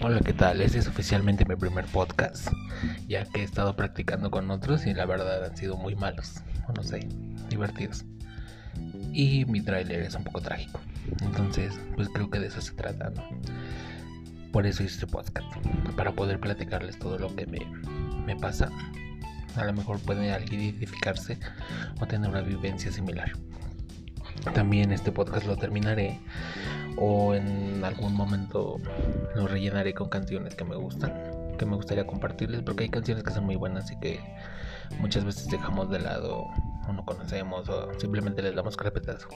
Hola, ¿qué tal? Este es oficialmente mi primer podcast, ya que he estado practicando con otros y la verdad han sido muy malos, o no sé, divertidos. Y mi tráiler es un poco trágico, entonces pues creo que de eso se trata, ¿no? Por eso hice este podcast, para poder platicarles todo lo que me, me pasa. A lo mejor puede alguien identificarse o tener una vivencia similar. También este podcast lo terminaré o en algún momento lo rellenaré con canciones que me gustan, que me gustaría compartirles, porque hay canciones que son muy buenas y que muchas veces dejamos de lado o no conocemos o simplemente les damos carpetazo.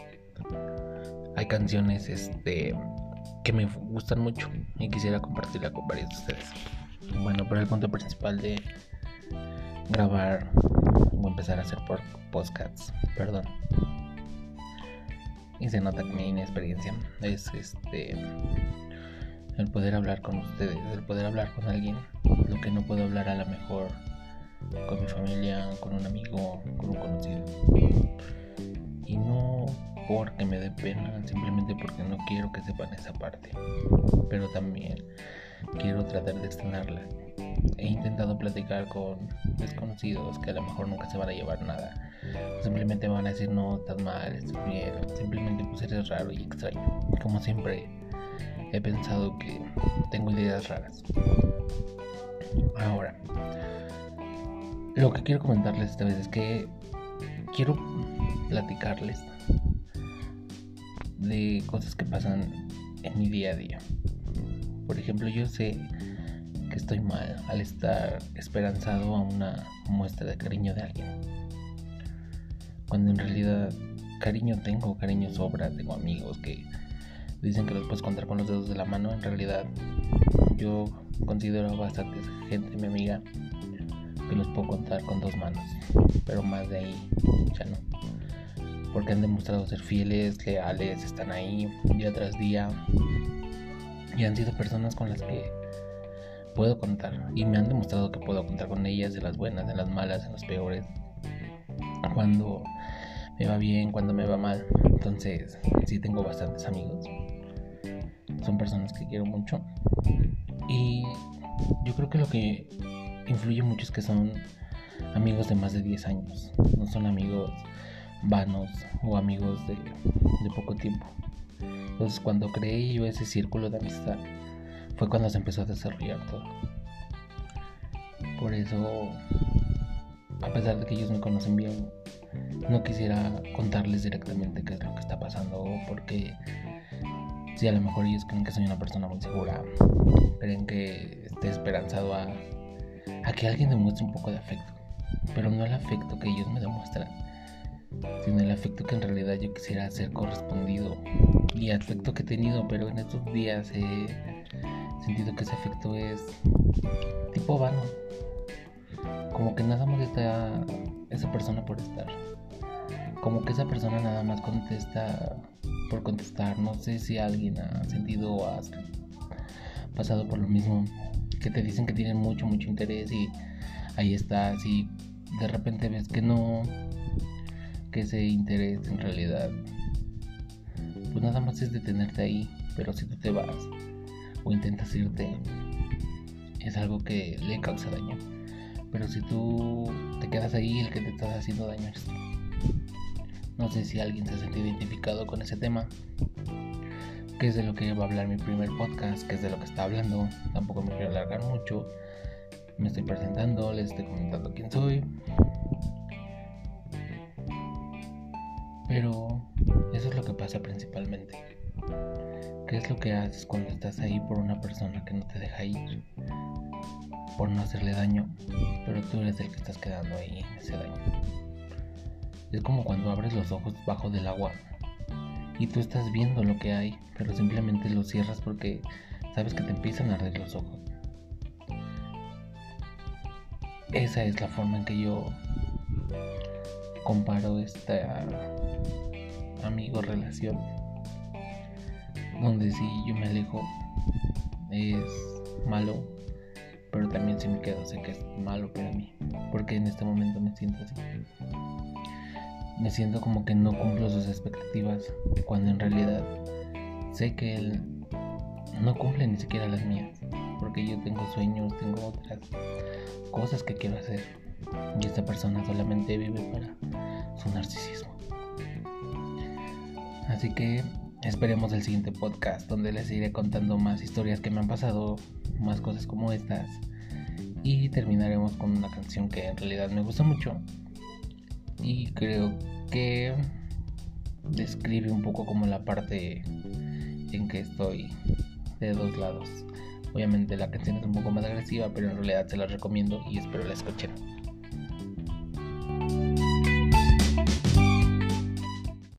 Hay canciones este que me gustan mucho y quisiera compartirla con varios de ustedes. Bueno, pero el punto principal de grabar o empezar a hacer podcasts, perdón, y se nota que mi inexperiencia es este el poder hablar con ustedes, el poder hablar con alguien, lo que no puedo hablar a lo mejor con mi familia, con un amigo, con un conocido. Y no porque me dé pena, simplemente porque no quiero que sepan esa parte. Pero también quiero tratar de extenderla. He intentado platicar con desconocidos que a lo mejor nunca se van a llevar nada Simplemente van a decir, no, estás mal, estás bien. Simplemente pues eres raro y extraño. Como siempre he pensado que tengo ideas raras. Ahora, lo que quiero comentarles esta vez es que quiero platicarles de cosas que pasan en mi día a día. Por ejemplo, yo sé que estoy mal al estar esperanzado a una muestra de cariño de alguien. Cuando en realidad cariño tengo, cariño sobra, tengo amigos que dicen que los puedes contar con los dedos de la mano, en realidad yo considero bastante gente mi amiga que los puedo contar con dos manos, pero más de ahí ya no. Porque han demostrado ser fieles, leales, están ahí día tras día y han sido personas con las que puedo contar y me han demostrado que puedo contar con ellas de las buenas, de las malas, en las peores. Cuando me va bien, cuando me va mal. Entonces, sí tengo bastantes amigos. Son personas que quiero mucho. Y yo creo que lo que influye mucho es que son amigos de más de 10 años. No son amigos vanos o amigos de, de poco tiempo. Entonces, cuando creé yo ese círculo de amistad, fue cuando se empezó a desarrollar todo. Por eso, a pesar de que ellos me conocen bien, no quisiera contarles directamente qué es lo que está pasando porque si a lo mejor ellos creen que soy una persona muy segura, creen que esté esperanzado a, a que alguien demuestre un poco de afecto, pero no el afecto que ellos me demuestran, sino el afecto que en realidad yo quisiera ser correspondido y afecto que he tenido, pero en estos días he sentido que ese afecto es tipo vano, como que nada más está esa persona por estar como que esa persona nada más contesta por contestar. No sé si alguien ha sentido o ha pasado por lo mismo. Que te dicen que tienen mucho, mucho interés y ahí estás y de repente ves que no, que ese interés en realidad, nada más es detenerte ahí. Pero si tú te vas o intentas irte, es algo que le causa daño. Pero si tú te quedas ahí, el que te está haciendo daño es. No sé si alguien se siente identificado con ese tema, que es de lo que va a hablar mi primer podcast, que es de lo que está hablando. Tampoco me quiero alargar mucho. Me estoy presentando, les estoy comentando quién soy. Pero eso es lo que pasa principalmente. ¿Qué es lo que haces cuando estás ahí por una persona que no te deja ir? Por no hacerle daño, pero tú eres el que estás quedando ahí en ese daño. Es como cuando abres los ojos bajo del agua y tú estás viendo lo que hay, pero simplemente los cierras porque sabes que te empiezan a arder los ojos. Esa es la forma en que yo comparo esta amigo relación donde si yo me alejo es malo pero también si me quedo sé que es malo para mí porque en este momento me siento así me siento como que no cumplo sus expectativas cuando en realidad sé que él no cumple ni siquiera las mías. porque yo tengo sueños, tengo otras cosas que quiero hacer. Y esta persona solamente vive para su narcisismo. Así que esperemos el siguiente podcast donde les iré contando más historias que me han pasado, más cosas como estas. Y terminaremos con una canción que en realidad me gusta mucho. Y creo que describe un poco como la parte en que estoy de dos lados. Obviamente la canción es un poco más agresiva, pero en realidad se la recomiendo y espero la escuchen.